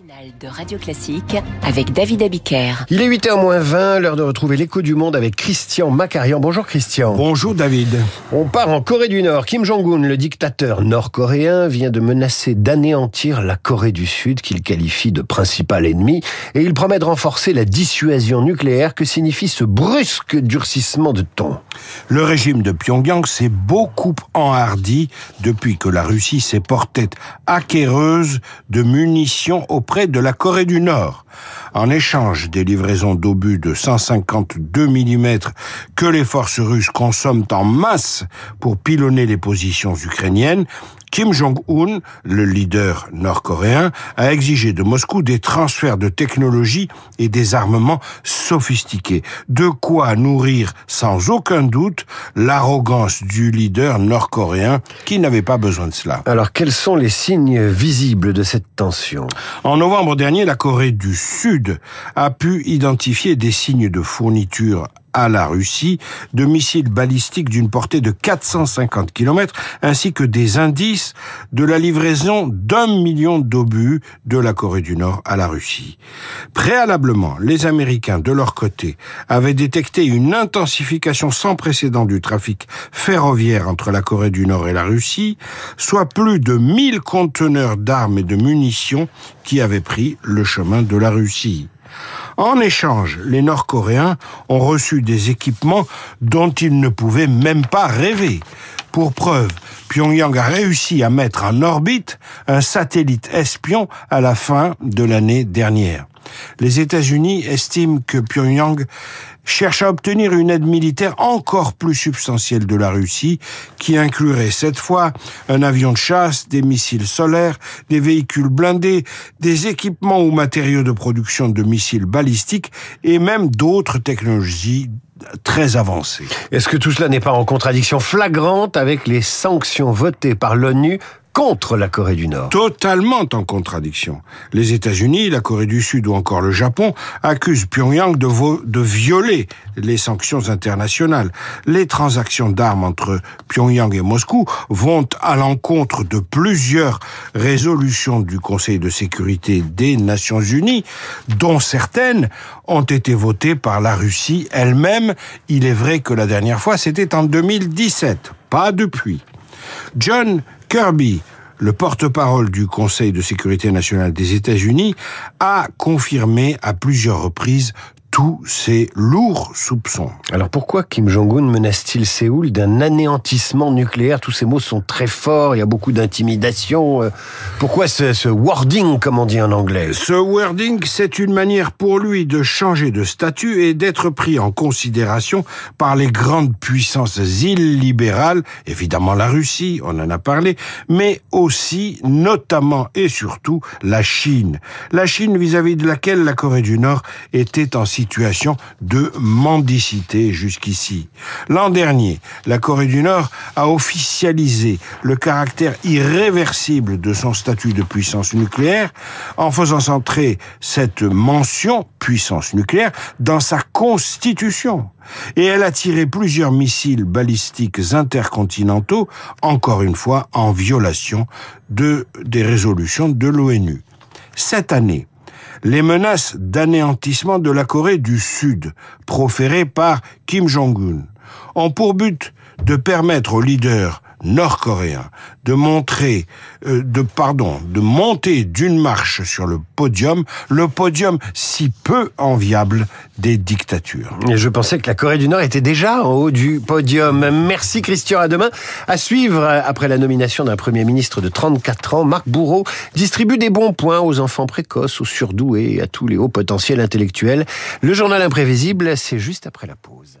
matinale de Radio Classique avec David Abiker. Il est 8h20, l'heure de retrouver l'écho du monde avec Christian Macarian. Bonjour Christian. Bonjour David. On part en Corée du Nord. Kim Jong-un, le dictateur nord-coréen, vient de menacer d'anéantir la Corée du Sud qu'il qualifie de principal ennemi et il promet de renforcer la dissuasion nucléaire que signifie ce brusque durcissement de ton? Le régime de Pyongyang s'est beaucoup enhardi depuis que la Russie s'est portée acquéreuse de munitions auprès de la Corée du Nord. En échange des livraisons d'obus de 152 mm que les forces russes consomment en masse pour pilonner les positions ukrainiennes, Kim Jong-un, le leader nord-coréen, a exigé de Moscou des transferts de technologies et des armements sophistiqués. De quoi nourrir sans aucun doute l'arrogance du leader nord-coréen qui n'avait pas besoin de cela. Alors quels sont les signes visibles de cette tension? En novembre dernier, la Corée du Sud a pu identifier des signes de fourniture à la Russie de missiles balistiques d'une portée de 450 km ainsi que des indices de la livraison d'un million d'obus de la Corée du Nord à la Russie. Préalablement, les Américains, de leur côté, avaient détecté une intensification sans précédent du trafic ferroviaire entre la Corée du Nord et la Russie, soit plus de 1000 conteneurs d'armes et de munitions qui avaient pris le chemin de la Russie. En échange, les Nord-Coréens ont reçu des équipements dont ils ne pouvaient même pas rêver. Pour preuve, Pyongyang a réussi à mettre en orbite un satellite espion à la fin de l'année dernière. Les États-Unis estiment que Pyongyang cherche à obtenir une aide militaire encore plus substantielle de la Russie, qui inclurait cette fois un avion de chasse, des missiles solaires, des véhicules blindés, des équipements ou matériaux de production de missiles balistiques et même d'autres technologies très avancées. Est-ce que tout cela n'est pas en contradiction flagrante avec les sanctions votées par l'ONU contre la Corée du Nord. Totalement en contradiction. Les États-Unis, la Corée du Sud ou encore le Japon accusent Pyongyang de, de violer les sanctions internationales. Les transactions d'armes entre Pyongyang et Moscou vont à l'encontre de plusieurs résolutions du Conseil de sécurité des Nations Unies, dont certaines ont été votées par la Russie elle-même. Il est vrai que la dernière fois, c'était en 2017, pas depuis. John Kirby, le porte-parole du Conseil de sécurité nationale des États-Unis, a confirmé à plusieurs reprises tous ces lourds soupçons. Alors pourquoi Kim Jong-un menace-t-il Séoul d'un anéantissement nucléaire Tous ces mots sont très forts, il y a beaucoup d'intimidation. Euh, pourquoi ce, ce, wording, comme on dit en anglais? Ce wording, c'est une manière pour lui de changer de statut et d'être pris en considération par les grandes puissances illibérales, évidemment la Russie, on en a parlé, mais aussi, notamment et surtout, la Chine. La Chine vis-à-vis -vis de laquelle la Corée du Nord était en situation de mendicité jusqu'ici. L'an dernier, la Corée du Nord a officialisé le caractère irréversible de son statut de puissance nucléaire en faisant centrer cette mention puissance nucléaire dans sa constitution. Et elle a tiré plusieurs missiles balistiques intercontinentaux, encore une fois en violation de, des résolutions de l'ONU. Cette année, les menaces d'anéantissement de la Corée du Sud, proférées par Kim Jong-un, ont pour but de permettre aux leaders nord-coréens de montrer, euh, de pardon, de monter d'une marche sur le podium, le podium si peu enviable des dictatures. Et je pensais que la Corée du Nord était déjà en haut du podium. Merci Christian, à demain. À suivre, après la nomination d'un Premier ministre de 34 ans, Marc Bourreau distribue des bons points aux enfants précoces, aux surdoués, à tous les hauts potentiels intellectuels. Le journal imprévisible, c'est juste après la pause.